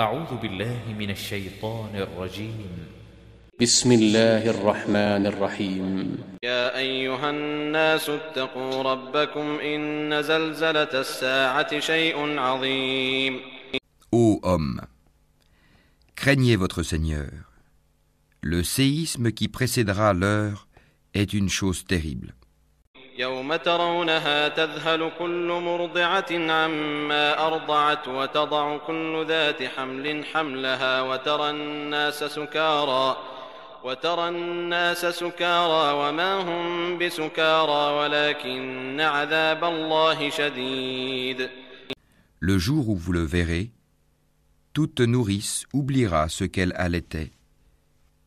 أعوذ بالله من الشيطان الرجيم بسم الله الرحمن الرحيم يا أيها الناس اتقوا ربكم إن زلزلة الساعة شيء عظيم Ô homme, craignez votre Seigneur. Le séisme qui précédera l'heure est une chose terrible. يوم ترونها تذهل كل مرضعة عما أرضعت وتضع كل ذات حمل حملها وترى الناس سكارى وترى الناس سكارى وما هم بسكارى ولكن عذاب الله شديد Le jour où vous le verrez, toute nourrice oubliera ce qu'elle allaitait,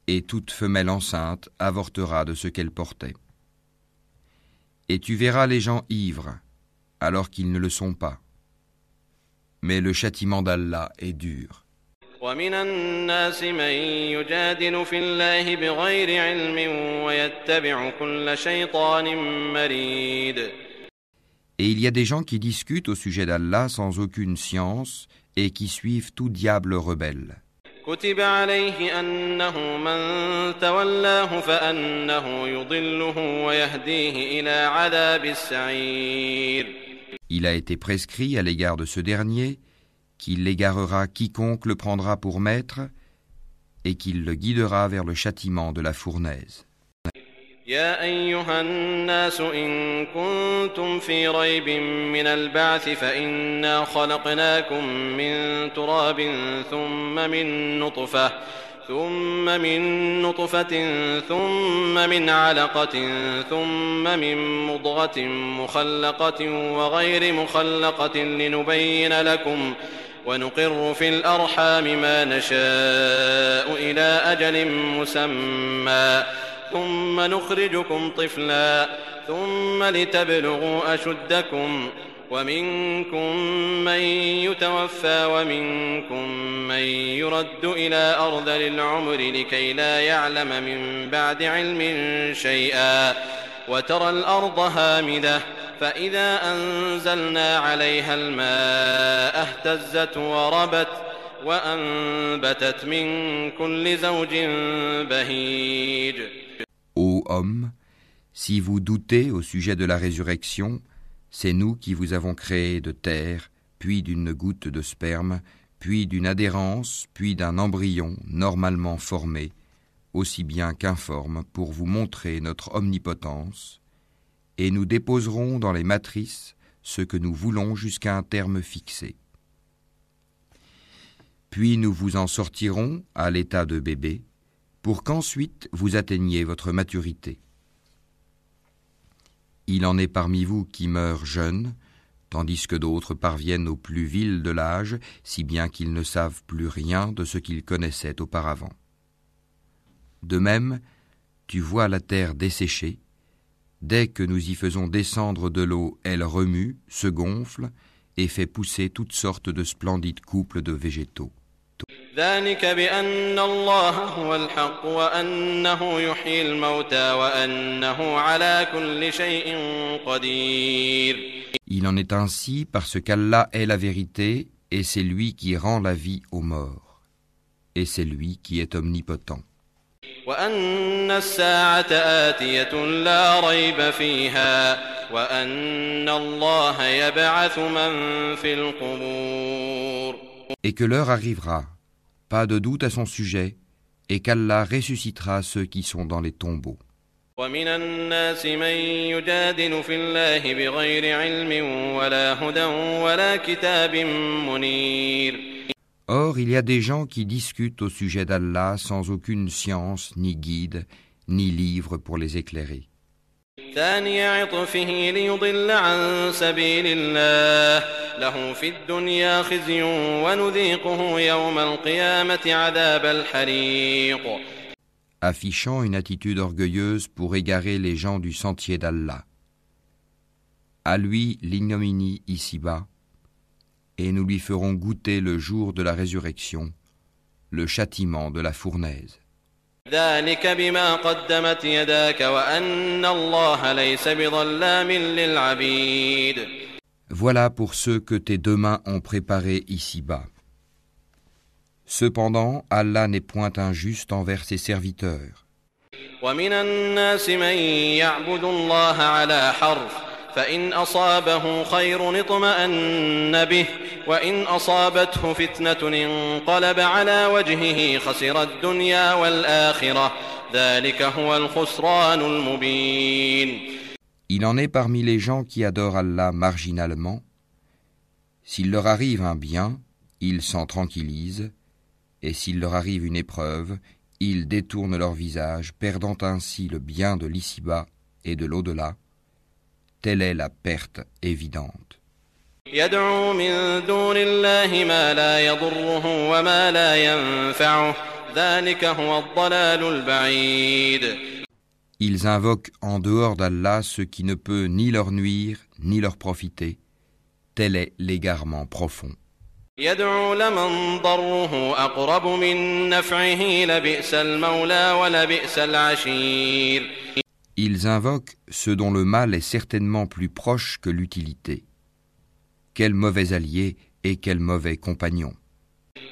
et toute femelle enceinte avortera de ce qu'elle portait. Et tu verras les gens ivres, alors qu'ils ne le sont pas. Mais le châtiment d'Allah est dur. ومن الناس من يجادل في الله بغير علم ويتبع كل شيطان مريد Et il y a des gens qui discutent au sujet d'Allah sans aucune science et qui suivent tout diable rebelle. كتب عليه أنه من تولاه فأنه يضله ويهديه إلى عذاب السعير Il a été prescrit à l'égard de ce dernier qu'il l'égarera quiconque le prendra pour maître et qu'il le guidera vers le châtiment de la fournaise. يا أيها الناس إن كنتم في ريب من البعث فإنا خلقناكم من تراب ثم من نطفة ثم من نطفة ثم من علقة ثم من مضغة مخلقة وغير مخلقة لنبين لكم ونقر في الأرحام ما نشاء إلى أجل مسمى ثم نخرجكم طفلا ثم لتبلغوا أشدكم ومنكم من يتوفى ومنكم من يرد إلى أرذل العمر لكي لا يعلم من بعد علم شيئا وترى الأرض هامدة فإذا أنزلنا عليها الماء اهتزت وربت وأنبتت من كل زوج بهيج homme, si vous doutez au sujet de la résurrection, c'est nous qui vous avons créé de terre, puis d'une goutte de sperme, puis d'une adhérence, puis d'un embryon normalement formé, aussi bien qu'informe, pour vous montrer notre omnipotence, et nous déposerons dans les matrices ce que nous voulons jusqu'à un terme fixé. Puis nous vous en sortirons à l'état de bébé, pour qu'ensuite vous atteigniez votre maturité. Il en est parmi vous qui meurent jeunes, tandis que d'autres parviennent au plus vil de l'âge, si bien qu'ils ne savent plus rien de ce qu'ils connaissaient auparavant. De même, tu vois la terre desséchée, dès que nous y faisons descendre de l'eau, elle remue, se gonfle et fait pousser toutes sortes de splendides couples de végétaux. ذلك بأن الله هو الحق وأنه يحيي الموتى وأنه على كل شيء قدير Il en est ainsi parce qu'Allah est la vérité et c'est lui qui rend la vie aux morts. Et c'est lui qui est omnipotent. وأن الساعة آتية لا ريب فيها وأن الله يبعث من في القبور Et que l'heure arrivera, pas de doute à son sujet, et qu'Allah ressuscitera ceux qui sont dans les tombeaux. ومن الناس من يجادل في الله بغير علم ولا هدى ولا كتاب منير Or, il y a des gens qui discutent au sujet d'Allah sans aucune science, ni guide, ni livre pour les éclairer. ثاني عطفه ليضل عن سبيل الله له في الدنيا خزي ونذيقه يوم القيامة عذاب الحريق affichant une attitude orgueilleuse pour égarer les gens du sentier d'Allah. À lui l'ignominie ici-bas, et nous lui ferons goûter le jour de la résurrection, le châtiment de la fournaise. ذلك بما قدمت يداك وأن الله ليس بظلام للعبيد Voilà pour ceux que tes deux mains ont préparés ici-bas. Cependant, Allah n'est point injuste envers ses serviteurs. ومن الناس من يعبد الله على حرف فإن أصابه خير اطمأن به وإن أصابته فتنة انقلب على وجهه خسر الدنيا والآخرة ذلك هو الخسران المبين Il en est parmi les gens qui adorent Allah marginalement. S'il leur arrive un bien, ils s'en tranquillisent, et s'il leur arrive une épreuve, ils détournent leur visage, perdant ainsi le bien de l'ici-bas et de l'au-delà. Telle est la perte évidente. يدعو من دون الله ما لا يضره وما لا ينفعه ذلك هو الضلال البعيد Ils invoquent en dehors d'Allah ce qui ne peut ni leur nuire ni leur profiter. Tel est l'égarement profond. يدعو لمن ضره أقرب من نفعه لبئس المولى ولبئس العشير Ils invoquent ce dont le mal est certainement plus proche que l'utilité. Quel mauvais allié et quel mauvais compagnon.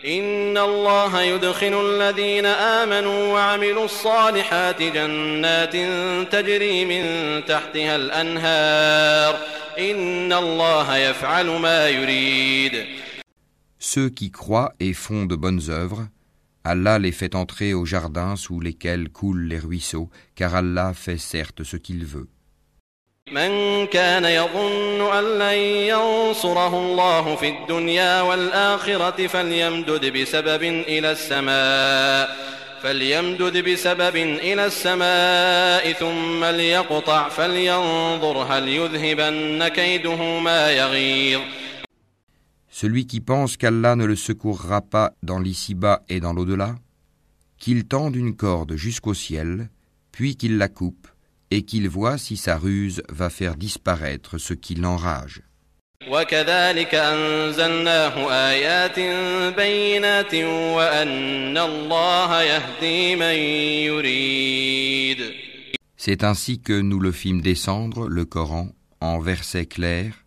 إن الله يدخل الذين آمنوا وعملوا الصالحات جنات تجري من تحتها الأنهار إن الله يفعل ما يريد Ceux qui croient et font de bonnes œuvres, Allah les fait entrer au jardin sous lesquels coulent les ruisseaux, car Allah fait certes ce qu'il veut. من كان يظن أن لن ينصره الله في الدنيا والآخرة فليمدد بسبب إلى السماء فليمدد بسبب إلى السماء ثم ليقطع فلينظر هل يذهبن كيده ما يغيظ Celui qui pense qu'Allah ne le secourra pas dans l'ici-bas et dans l'au-delà, qu'il tende une corde jusqu'au ciel, puis qu'il la coupe, et qu'il voit si sa ruse va faire disparaître ce qui l'enrage. C'est ainsi que nous le fîmes descendre, le Coran, en versets clairs,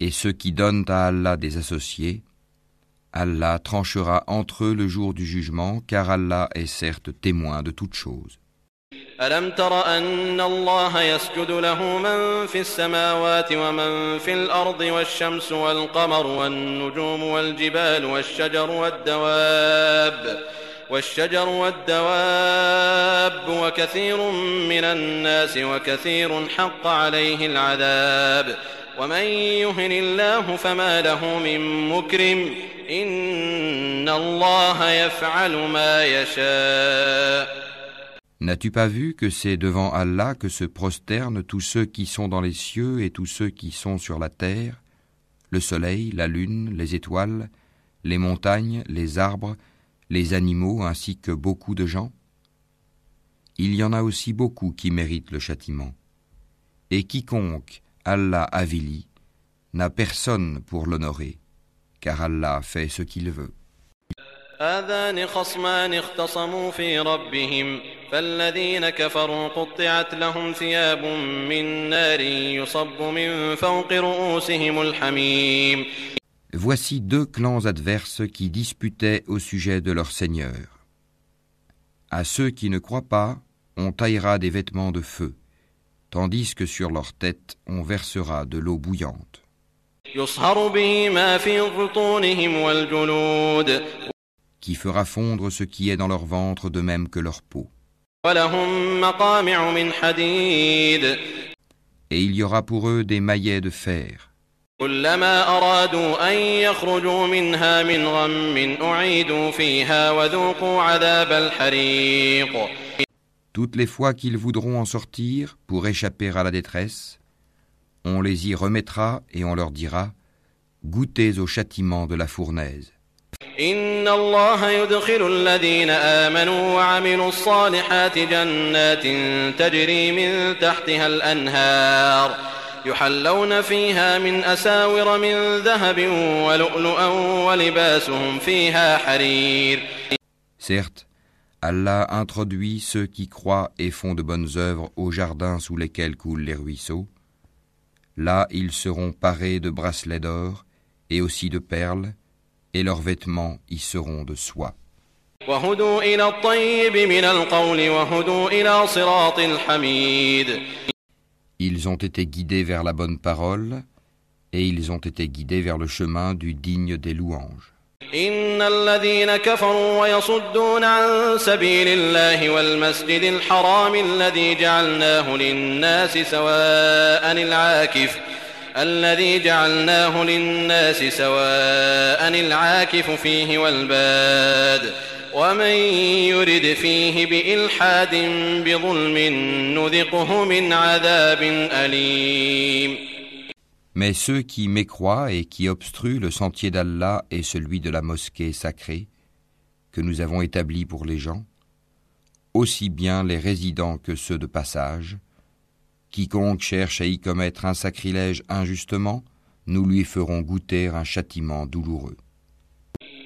et ceux qui donnent à Allah des associés, Allah tranchera entre eux le jour du jugement, car Allah est certes témoin de toutes choses. ألم تر أن الله يسجد له من في السماوات ومن في الأرض والشمس والقمر والنجوم والجبال والشجر والدواب والشجر والدواب وكثير من الناس وكثير حق عليه العذاب ومن يهن الله فما له من مكرم إن الله يفعل ما يشاء N'as-tu pas vu que c'est devant Allah que se prosternent tous ceux qui sont dans les cieux et tous ceux qui sont sur la terre, le soleil, la lune, les étoiles, les montagnes, les arbres, les animaux ainsi que beaucoup de gens Il y en a aussi beaucoup qui méritent le châtiment. Et quiconque Allah avilit n'a personne pour l'honorer, car Allah fait ce qu'il veut. هذان خصمان اختصموا في ربهم فالذين كفروا قطعت لهم ثياب من نار يصب من فوق رؤوسهم الحميم Voici deux clans adverses qui disputaient au sujet de leur Seigneur. À ceux qui ne croient pas, on taillera des vêtements de feu, tandis que sur leur tête on versera de l'eau bouillante. Qui fera fondre ce qui est dans leur ventre de même que leur peau. Et il y aura pour eux des maillets de fer. Toutes les fois qu'ils voudront en sortir pour échapper à la détresse, on les y remettra et on leur dira Goûtez au châtiment de la fournaise. إن الله يدخل الذين آمنوا وعملوا الصالحات جنات تجري من تحتها الأنهار يحلون فيها من أساور من ذهب ولؤلؤا ولباسهم فيها حرير Certes, Allah introduit ceux qui croient et font de bonnes œuvres au jardin sous lesquels coulent les ruisseaux. Là ils seront parés de bracelets d'or et aussi de perles, et leurs vêtements y seront de soie. Ils ont été guidés vers la bonne parole, et ils ont été guidés vers le chemin du digne des louanges. إن الذين كفروا ويصدون عن سبيل الله والمسجد الحرام الذي جعلناه للناس سواء العاكف الذي جعلناه للناس سواء العاكف فيه والباد ومن يرد فيه بإلحاد بظلم نذقه من عذاب أليم. Mais ceux qui mécroient et qui obstruent le sentier d'Allah et celui de la mosquée sacrée que nous avons établi pour les gens, aussi bien les résidents que ceux de passage, quiconque cherche à y commettre un sacrilège injustement, nous lui ferons goûter un châtiment douloureux.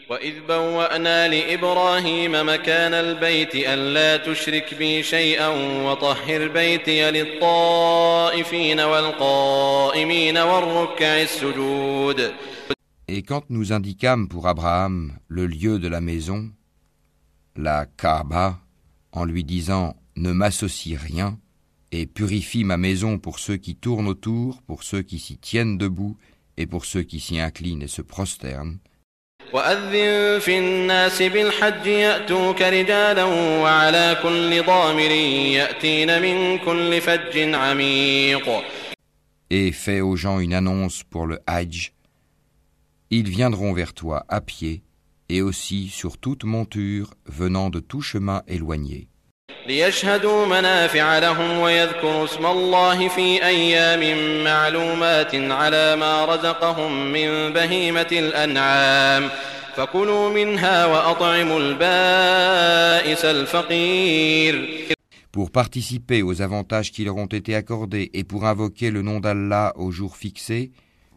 وإذ بوأنا لإبراهيم مكان البيت ألا تشرك بي شيئا وطهر بيتي للطائفين والقائمين والركع السجود Et quand nous indiquâmes pour Abraham le lieu de la maison, la Kaaba, en lui disant Ne m'associe rien, et purifie ma maison pour ceux qui tournent autour, pour ceux qui s'y tiennent debout, et pour ceux qui s'y inclinent et se prosternent, وأذن في الناس بالحج يأتوك رجالا وعلى كل ضامر يأتين من كل فج عميق et fais aux gens une annonce pour le Hajj. Ils viendront vers toi à pied, et aussi sur toute monture venant de tout chemin éloigné. ليشهدوا منافع لهم ويذكروا اسم الله في أيام معلومات على ما رزقهم من بهيمة الأنعام فكلوا منها وأطعموا البائس الفقير Pour participer aux avantages qui leur ont été accordés et pour invoquer le nom d'Allah au jour fixé,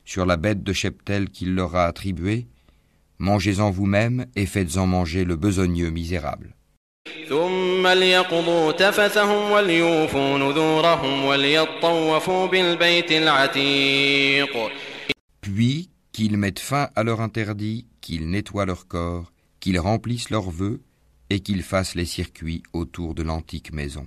sur la bête de cheptel qu'il leur a attribuée, mangez-en vous-même et faites-en manger le besogneux misérable. ثم ليقضوا تفثهم وليوفوا نذورهم وليطوفوا بالبيت العتيق Puis qu'ils mettent fin à leur interdit, qu'ils nettoient leur corps, qu'ils remplissent leurs vœux et qu'ils fassent les circuits autour de l'antique maison.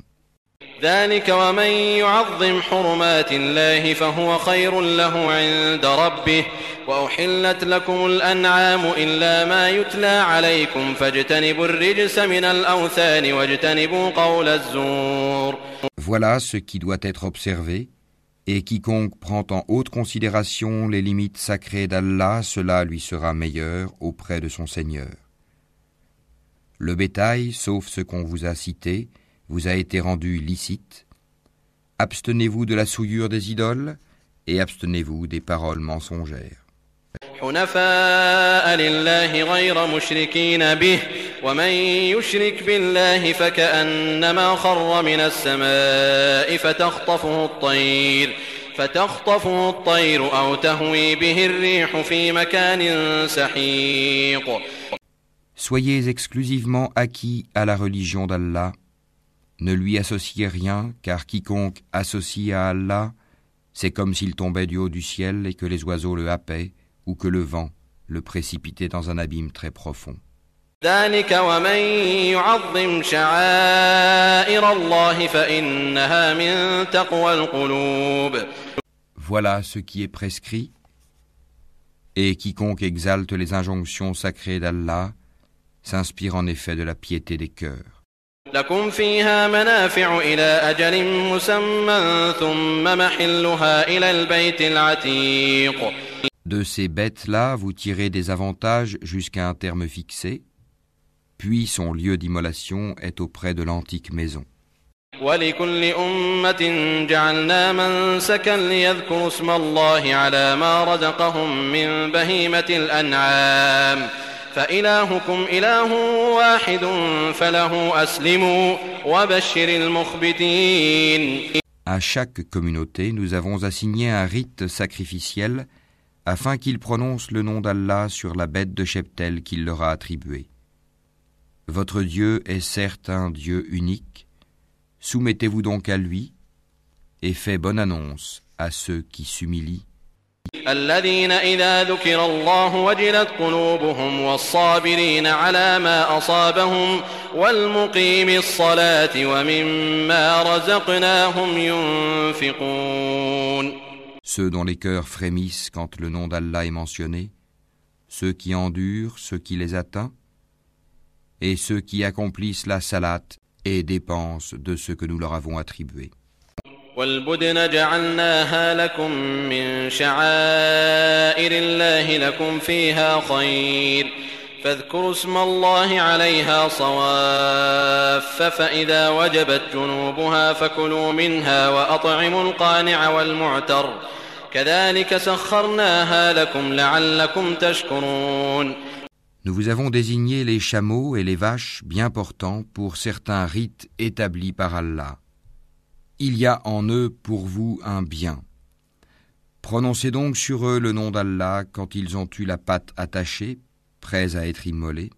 ذلك ومن يعظم حرمات الله فهو خير له عند ربه وأحلت لكم الأنعام إلا ما يتلى عليكم فاجتنبوا الرجس من الأوثان واجتنبوا قول الزور Voilà ce qui doit être observé, et quiconque prend en haute considération les limites sacrées d'Allah, cela lui sera meilleur auprès de son Seigneur. Le bétail, sauf ce qu'on vous a cité, vous a été rendu licite. Abstenez-vous de la souillure des idoles, et abstenez-vous des paroles mensongères. حنفاء لله غير مشركين به ومن يشرك بالله فكأنما خر من السماء فتخطفه الطير فتخطفه الطير أو تهوي به الريح في مكان سحيق Soyez exclusivement acquis à la religion d'Allah. ne lui associez rien, car quiconque associe à Allah, c'est comme s'il tombait du haut du ciel et que les oiseaux le happaient, ou que le vent le précipitait dans un abîme très profond. Voilà ce qui est prescrit, et quiconque exalte les injonctions sacrées d'Allah s'inspire en effet de la piété des cœurs. لكم فيها منافع إلى أجل مسمى ثم محلها إلى البيت العتيق De ces bêtes-là, vous tirez des avantages jusqu'à un terme fixé, puis son lieu d'immolation est auprès de l'antique maison. ولكل أمة جعلنا منسكا ليذكروا اسم الله على ما رزقهم من بهيمة الأنعام فإلهكم إله واحد فله أسلموا وبشر المخبتين À chaque communauté, nous avons assigné un rite sacrificiel afin qu'ils prononcent le nom d'Allah sur la bête de cheptel qu'il leur a attribuée. Votre Dieu est certes un Dieu unique. Soumettez-vous donc à lui et faites bonne annonce à ceux qui s'humilient. الذين إذا ذكر الله وجلت قلوبهم والصابرين على ما أصابهم والمقيم الصلاة ومما رزقناهم ينفقون Ceux dont les cœurs frémissent quand le nom d'Allah est mentionné, ceux qui endurent ce qui les atteint, et ceux qui accomplissent la salate et dépensent de ce que nous leur avons attribué. والبدن جعلناها لكم من شعائر الله لكم فيها خير. فاذكروا اسم الله عليها صواف فإذا وجبت جنوبها فكلوا منها وأطعموا القانع والمعتر. كذلك سخرناها لكم لعلكم تشكرون. Nous vous avons désigné les chameaux et les vaches bien portants pour certains rites établis par Allah. Il y a en eux pour vous un bien. Prononcez donc sur eux le nom d'Allah quand ils ont eu la patte attachée, prêts à être immolés.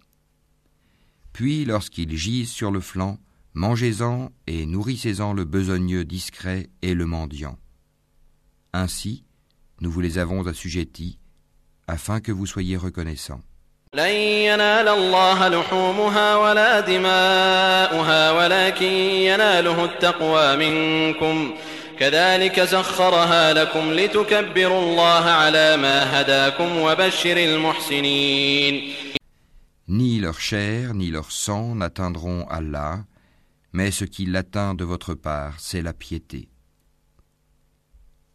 Puis, lorsqu'ils gisent sur le flanc, mangez-en et nourrissez-en le besogneux discret et le mendiant. Ainsi, nous vous les avons assujettis, afin que vous soyez reconnaissants. لن ينال الله لحومها ولا دماؤها ولكن يناله التقوى منكم كذلك سخرها لكم لتكبروا الله على ما هداكم وبشر المحسنين Ni leur chair ni leur sang n'atteindront Allah, mais ce qui l'atteint de votre part, c'est la piété.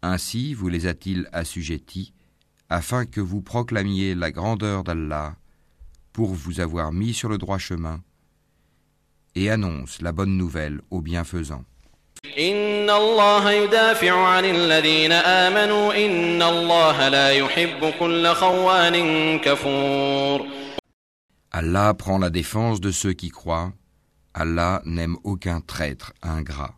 Ainsi vous les a-t-il assujettis, afin que vous proclamiez la grandeur d'Allah pour vous avoir mis sur le droit chemin et annonce la bonne nouvelle aux bienfaisants. إن الله يدافع عن الذين آمنوا إن الله لا يحب كل خوان كفور Allah prend la défense de ceux qui croient. Allah n'aime aucun traître ingrat.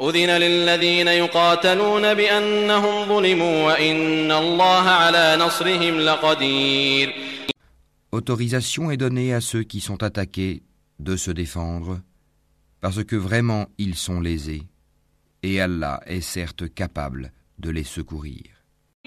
أذن للذين يقاتلون بأنهم ظلموا وإن الله على نصرهم لقدير Autorisation est donnée à ceux qui sont attaqués de se défendre, parce que vraiment ils sont lésés, et Allah est certes capable de les secourir.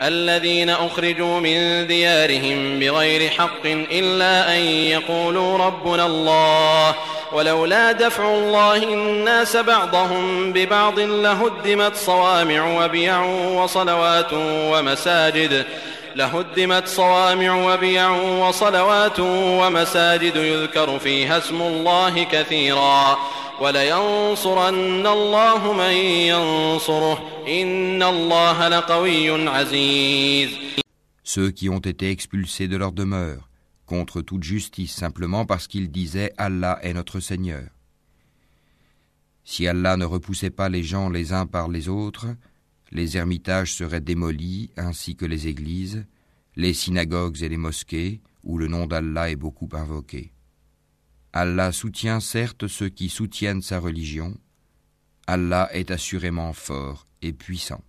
الذين أخرجوا من ديارهم بغير حق إلا أن يقولوا ربنا الله ولولا دفع الله الناس بعضهم ببعض لهدمت صوامع وبيع وصلوات ومساجد لهدمت صوامع وبيع وصلوات ومساجد يذكر فيها اسم الله كثيرا ولينصرن الله من ينصره إن الله لقوي عزيز Ceux qui ont été expulsés de leur demeure, contre toute justice simplement parce qu'ils disaient Allah est notre Seigneur. Si Allah ne repoussait pas les gens les uns par les autres, les ermitages seraient démolis ainsi que les églises, les synagogues et les mosquées où le nom d'Allah est beaucoup invoqué. Allah soutient certes ceux qui soutiennent sa religion. Allah est assurément fort et puissant.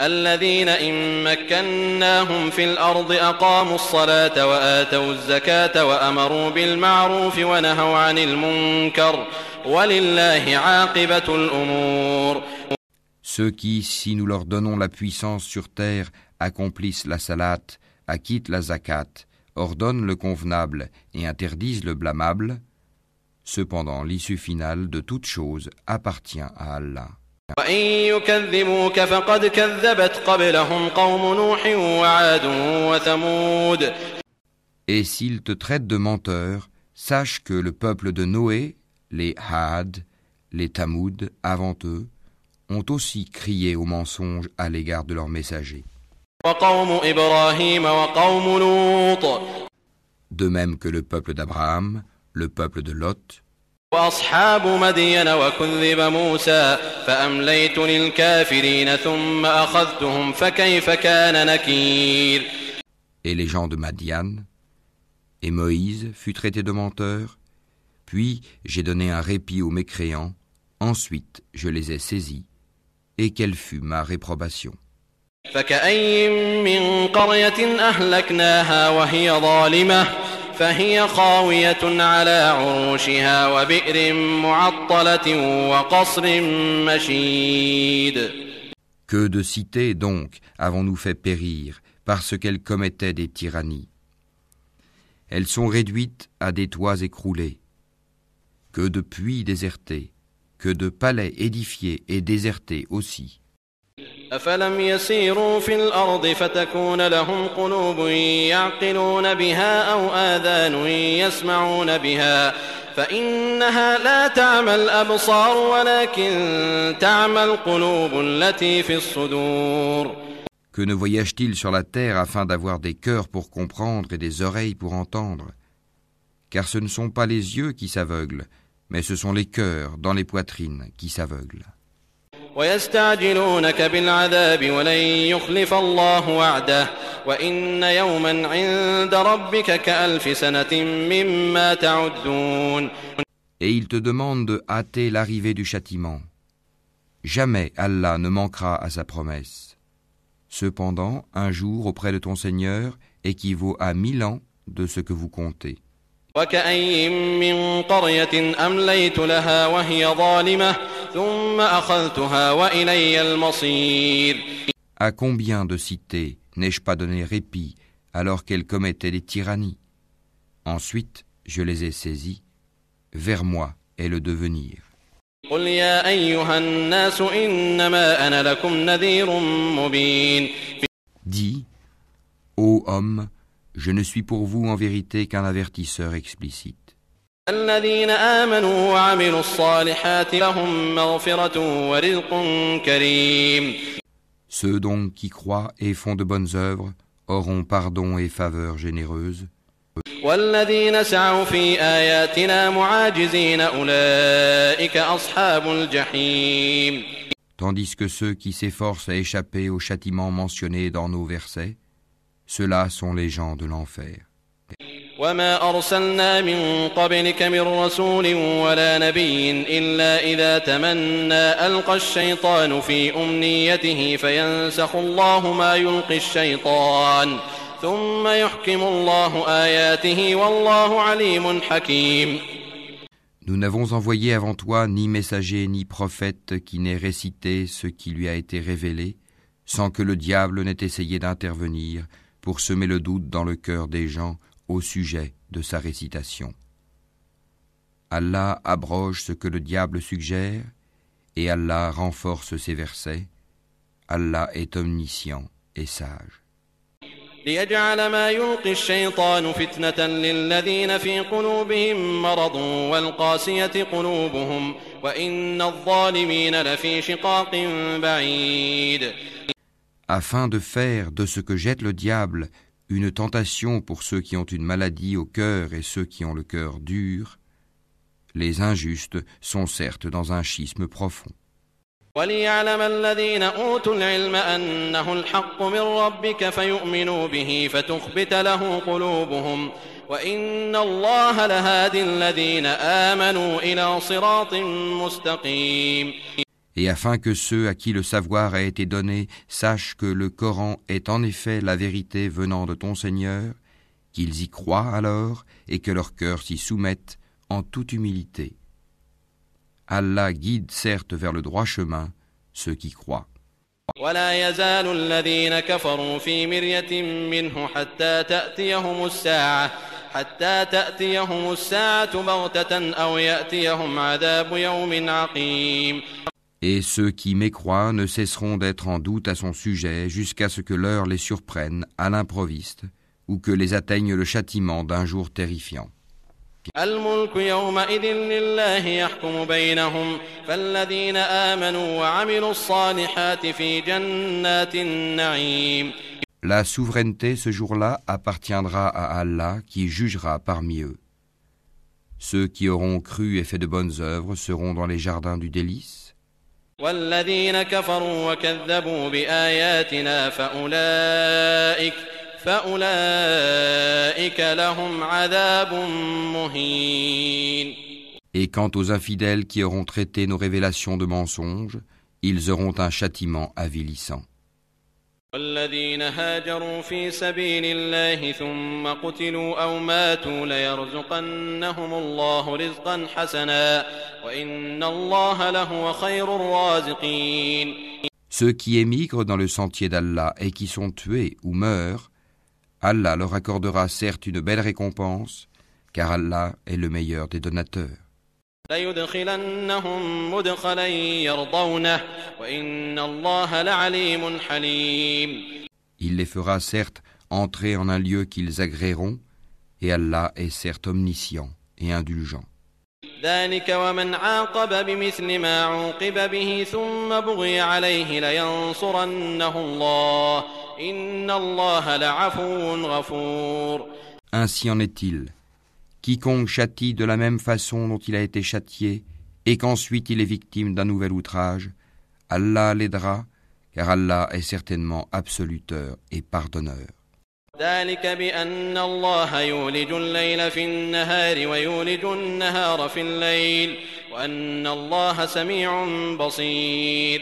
الذين إن مكناهم في الأرض أقاموا الصلاة وآتوا الزكاة وأمروا بالمعروف ونهوا عن المنكر ولله عاقبة الأمور Ceux qui, si nous leur donnons la puissance sur terre, accomplissent la salate, acquittent la zakat, ordonnent le convenable et interdisent le blâmable, cependant l'issue finale de toute chose appartient à Allah. Et s'ils te traitent de menteur, sache que le peuple de Noé, les Had, les Tamoud avant eux, ont aussi crié au mensonge à l'égard de leurs messagers. De même que le peuple d'Abraham, le peuple de Lot, et les gens de Madian, et Moïse fut traité de menteur, puis j'ai donné un répit aux mécréants, ensuite je les ai saisis, et quelle fut ma réprobation. فكأي من قرية أهلكناها وهي ظالمة فهي خاوية على عروشها وبئر معطلة وقصر مشيد Que de cités donc avons-nous fait périr parce qu'elles commettaient des tyrannies Elles sont réduites à des toits écroulés. Que de puits désertés, que de palais édifiés et désertés aussi. أفلم يسيروا في الأرض فتكون لهم قلوب يعقلون بها أو آذان يسمعون بها فإنها لا تعمى الأبصار ولكن تعمى القلوب التي في الصدور Que ne voyage-t-il sur la terre afin d'avoir des cœurs pour comprendre et des oreilles pour entendre Car ce ne sont pas les yeux qui s'aveuglent, mais ce sont les cœurs dans les poitrines qui s'aveuglent. ويستعجلونك بالعذاب ولن يخلف الله وعده وإن يوما عند ربك كألف سنة مما تعدون Et ils te demandent de hâter l'arrivée du châtiment. Jamais Allah ne manquera à sa promesse. Cependant, un jour auprès de ton Seigneur équivaut à mille ans de ce que vous comptez. وكأي من قرية أمليت لها وهي ظالمة ثم أخذتها وإلي المصير À combien de cités n'ai-je pas donné répit alors qu'elles commettaient des tyrannies Ensuite, je les ai saisies. Vers moi est le devenir. قل يا أيها الناس إنما أنا لكم نذير مبين Dis, ô homme, je ne suis pour vous en vérité qu'un avertisseur explicite. Ceux donc qui croient et font de bonnes œuvres auront pardon et faveur généreuse. Tandis que ceux qui s'efforcent à échapper au châtiment mentionné dans nos versets ceux-là sont les gens de l'enfer. وما أرسلنا من قبلك من رسول ولا نبي إلا إذا تمنى ألقى الشيطان في أمنيته فينسخ الله ما يلقي الشيطان ثم يحكم الله آياته والله عليم حكيم Nous n'avons envoyé avant toi ni messager ni prophète qui n'ait récité ce qui lui a été révélé, sans que le diable n'ait essayé d'intervenir pour semer le doute dans le cœur des gens au sujet de sa récitation. Allah abroge ce que le diable suggère, et Allah renforce ses versets. Allah est omniscient et sage. ليجعل ما يلقي الشيطان فتنة للذين في قلوبهم مرض والقاسية قلوبهم وإن الظالمين لفي شقاق بعيد afin de faire de ce que jette le diable une tentation pour ceux qui ont une maladie au cœur et ceux qui ont le cœur dur, les injustes sont certes dans un schisme profond. وليعلم الذين أوتوا العلم أنه الحق من ربك فيؤمنوا به فتخبت له قلوبهم وإن الله لهادي الذين آمنوا إلى صراط مستقيم Et afin que ceux à qui le savoir a été donné sachent que le Coran est en effet la vérité venant de ton Seigneur, qu'ils y croient alors et que leur cœur s'y soumette en toute humilité. Allah guide certes vers le droit chemin ceux qui croient. ولا يزال الذين كفروا في مرية منه حتى تأتيهم الساعة حتى تأتيهم الساعة بغتة أو يأتيهم عذاب يوم عقيم Et ceux qui mécroient ne cesseront d'être en doute à son sujet jusqu'à ce que l'heure les surprenne à l'improviste ou que les atteigne le châtiment d'un jour terrifiant. الملك يومئذ لله يحكم بينهم فالذين آمنوا وعملوا الصالحات في جنات النعيم La souveraineté ce jour-là appartiendra à Allah qui jugera parmi eux. Ceux qui auront cru et fait de bonnes œuvres seront dans les jardins du délice. والذين كفروا وكذبوا بآياتنا فأولئك فأولئك لهم عذاب مهين Et quant aux infidèles qui auront traité nos révélations de mensonges, ils auront un châtiment avilissant. والذين هاجروا في سبيل الله ثم قتلوا أو ماتوا ليرزقنهم الله رزقا حسنا وإن الله لهو خير الرازقين Ceux qui émigrent dans le sentier d'Allah et qui sont tués ou meurent, Allah leur accordera certes une belle récompense, car Allah est le meilleur des donateurs. ليدخلنهم مدخلا يرضونه وإن الله لعليم حليم Il les fera certes entrer en un lieu qu'ils agréeront, et Allah est certes omniscient et indulgent. ذلك ومن عاقب بمثل ما عوقب به ثم بغي عليه لينصرنه الله إن الله لعفو غفور Ainsi en est-il. Quiconque châtie de la même façon dont il a été châtié, et qu'ensuite il est victime d'un nouvel outrage, Allah l'aidera, car Allah est certainement absoluteur et pardonneur. ذلك بأن الله يولج الليل في النهار ويولج النهار في الليل وأن الله سميع بصير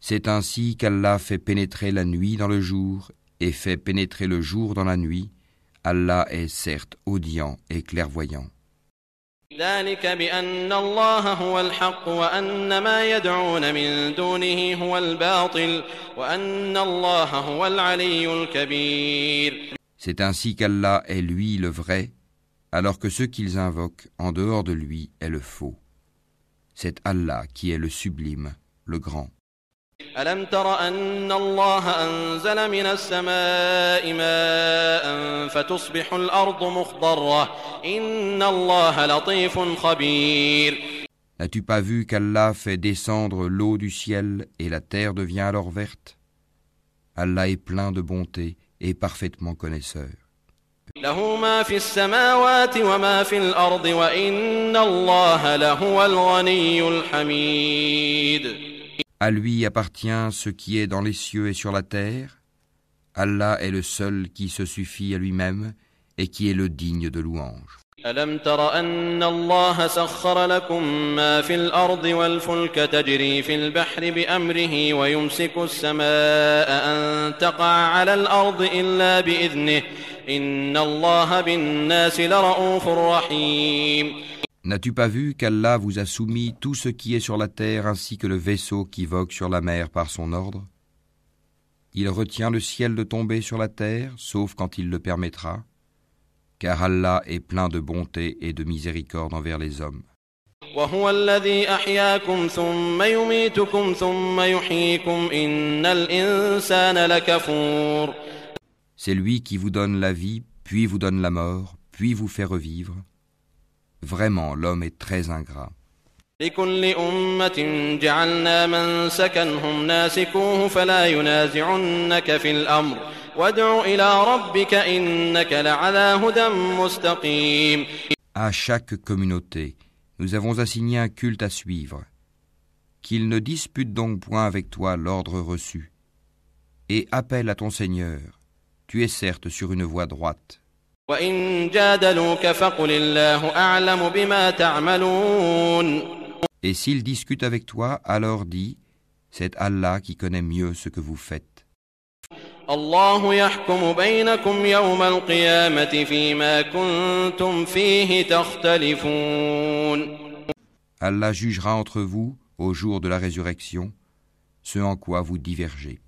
C'est ainsi qu'Allah fait pénétrer la nuit dans le jour et fait pénétrer le jour dans la nuit. Allah est certes audient et clairvoyant. ذلك بأن الله هو الحق وأن ما يدعون من دونه هو الباطل وأن الله هو العلي الكبير C'est ainsi qu'Allah est lui le vrai, alors que ce qu'ils invoquent en dehors de lui est le faux. C'est Allah qui est le sublime, le grand. ألم تر أن الله أنزل من السماء ماء فتصبح الأرض مخضرة إن الله لطيف خبير N'as-tu pas vu qu'Allah fait descendre l'eau du ciel et la terre devient alors verte Allah est plein de bonté et parfaitement connaisseur. له ما في السماوات وما في الأرض وإن الله لهو الغني الحميد À lui appartient ce qui est dans les cieux et sur la terre. Allah est le seul qui se suffit à lui-même et qui est le digne de louange. ألم تر أن الله سخر لكم ما في الأرض والفلك تجري في البحر بأمره ويمسك السماء أن تقع على الأرض إلا بإذنه إن الله بالناس لرؤوف رحيم N'as-tu pas vu qu'Allah vous a soumis tout ce qui est sur la terre ainsi que le vaisseau qui vogue sur la mer par son ordre? Il retient le ciel de tomber sur la terre, sauf quand il le permettra, car Allah est plein de bonté et de miséricorde envers les hommes. C'est lui qui vous donne la vie, puis vous donne la mort, puis vous fait revivre. Vraiment, l'homme est très ingrat. لكل أمة جعلنا من سكنهم ناسكوه فلا ينازعنك في الأمر وادع إلى ربك إنك لعلى هدى مستقيم À chaque communauté, nous avons assigné un culte à suivre. Qu'il ne dispute donc point avec toi l'ordre reçu. Et appelle à ton Seigneur. Tu es certes sur une voie droite. Et s'il discute avec toi, alors dis, c'est Allah qui connaît mieux ce que vous faites. Allah jugera entre vous au jour de la résurrection ce en quoi vous divergez.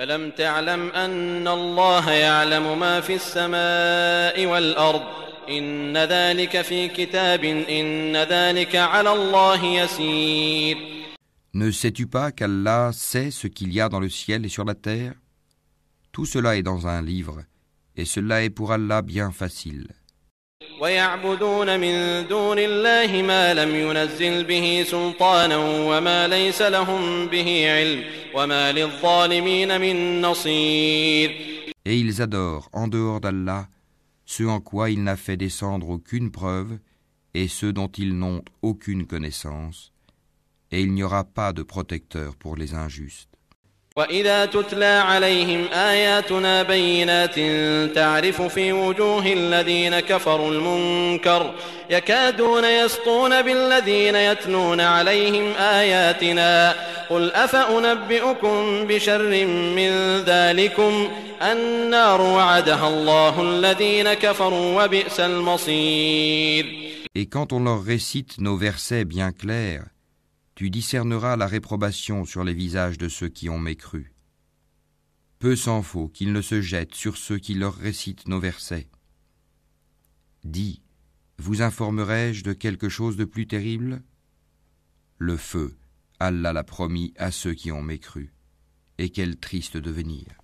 ألم تعلم أن الله يعلم ما في السماء والأرض إن ذلك في كتاب إن ذلك على الله يسير Ne sais-tu pas qu'Allah sait ce qu'il y a dans le ciel et sur la terre Tout cela est dans un livre, et cela est pour Allah bien facile. ويعبدون من دون الله ما لم ينزل به سلطانا وما ليس لهم به علم وما للظالمين من نصير Et ils adorent, en dehors d'Allah, ce en quoi il n'a fait descendre aucune preuve, et ceux dont ils n'ont aucune connaissance, et il n'y aura pas de protecteur pour les injustes. وإذا تتلى عليهم آياتنا بينات تعرف في وجوه الذين كفروا المنكر يكادون يسطون بالذين يتلون عليهم آياتنا قل أفأنبئكم بشر من ذلكم النار وعدها الله الذين كفروا وبئس المصير Et quand on leur récite nos versets bien clairs, tu discerneras la réprobation sur les visages de ceux qui ont mécru. Peu s'en faut qu'ils ne se jettent sur ceux qui leur récitent nos versets. Dis, vous informerai-je de quelque chose de plus terrible? Le feu, Allah l'a promis à ceux qui ont mécru. Et quel triste devenir.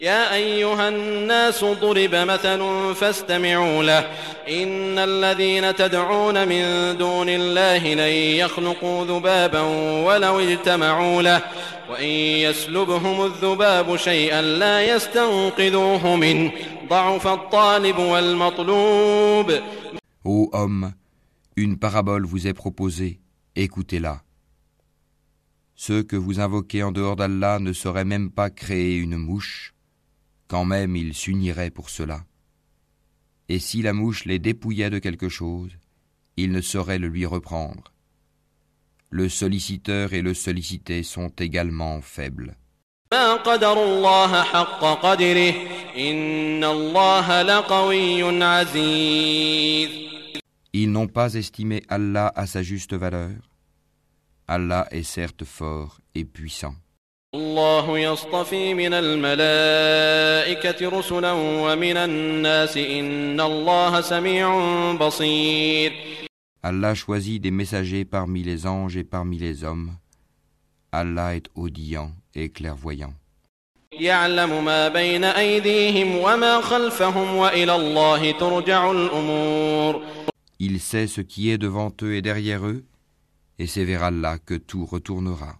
يا أيها الناس ضرب مثل فاستمعوا له. إن الذين تدعون من دون الله لن يخلقوا ذبابا ولو اجتمعوا له. وإن يسلبهم الذباب شيئا لا يستنقذوه منه ضعف الطالب والمطلوب. Ô homme, une parabole vous est proposée, écoutez-la. Ceux que vous invoquez en dehors d'Allah ne sauraient même pas créer une mouche, quand même ils s'uniraient pour cela. Et si la mouche les dépouillait de quelque chose, ils ne sauraient le lui reprendre. Le solliciteur et le sollicité sont également faibles. Ils n'ont pas estimé Allah à sa juste valeur. Allah est certes fort et puissant. Allah choisit des messagers parmi les anges et parmi les hommes. Allah est audient et clairvoyant. Il sait ce qui est devant eux et derrière eux, et c'est vers Allah que tout retournera.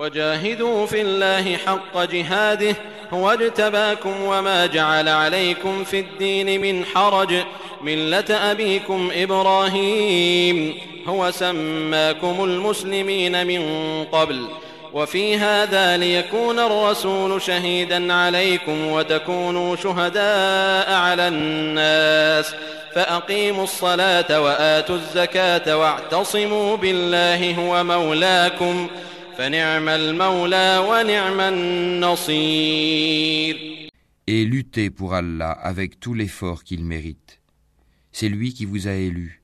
وجاهدوا في الله حق جهاده هو اجتباكم وما جعل عليكم في الدين من حرج. ملة أبيكم إبراهيم هو سماكم المسلمين من قبل. وفي هذا ليكون الرسول شهيدا عليكم وتكونوا شهداء على الناس. فأقيموا الصلاة وآتوا الزكاة واعتصموا بالله هو مولاكم ۖ. Et luttez pour Allah avec tout l'effort qu'il mérite. C'est lui qui vous a élu.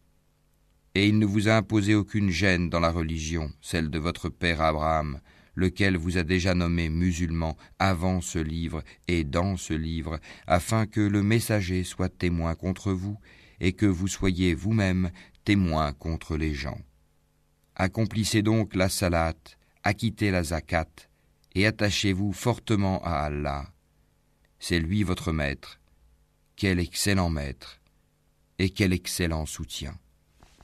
Et il ne vous a imposé aucune gêne dans la religion, celle de votre père Abraham, lequel vous a déjà nommé musulman avant ce livre et dans ce livre, afin que le messager soit témoin contre vous et que vous soyez vous-même témoin contre les gens. Accomplissez donc la salate acquittez la zakat et attachez-vous fortement à Allah. C'est lui votre maître. Quel excellent maître et quel excellent soutien.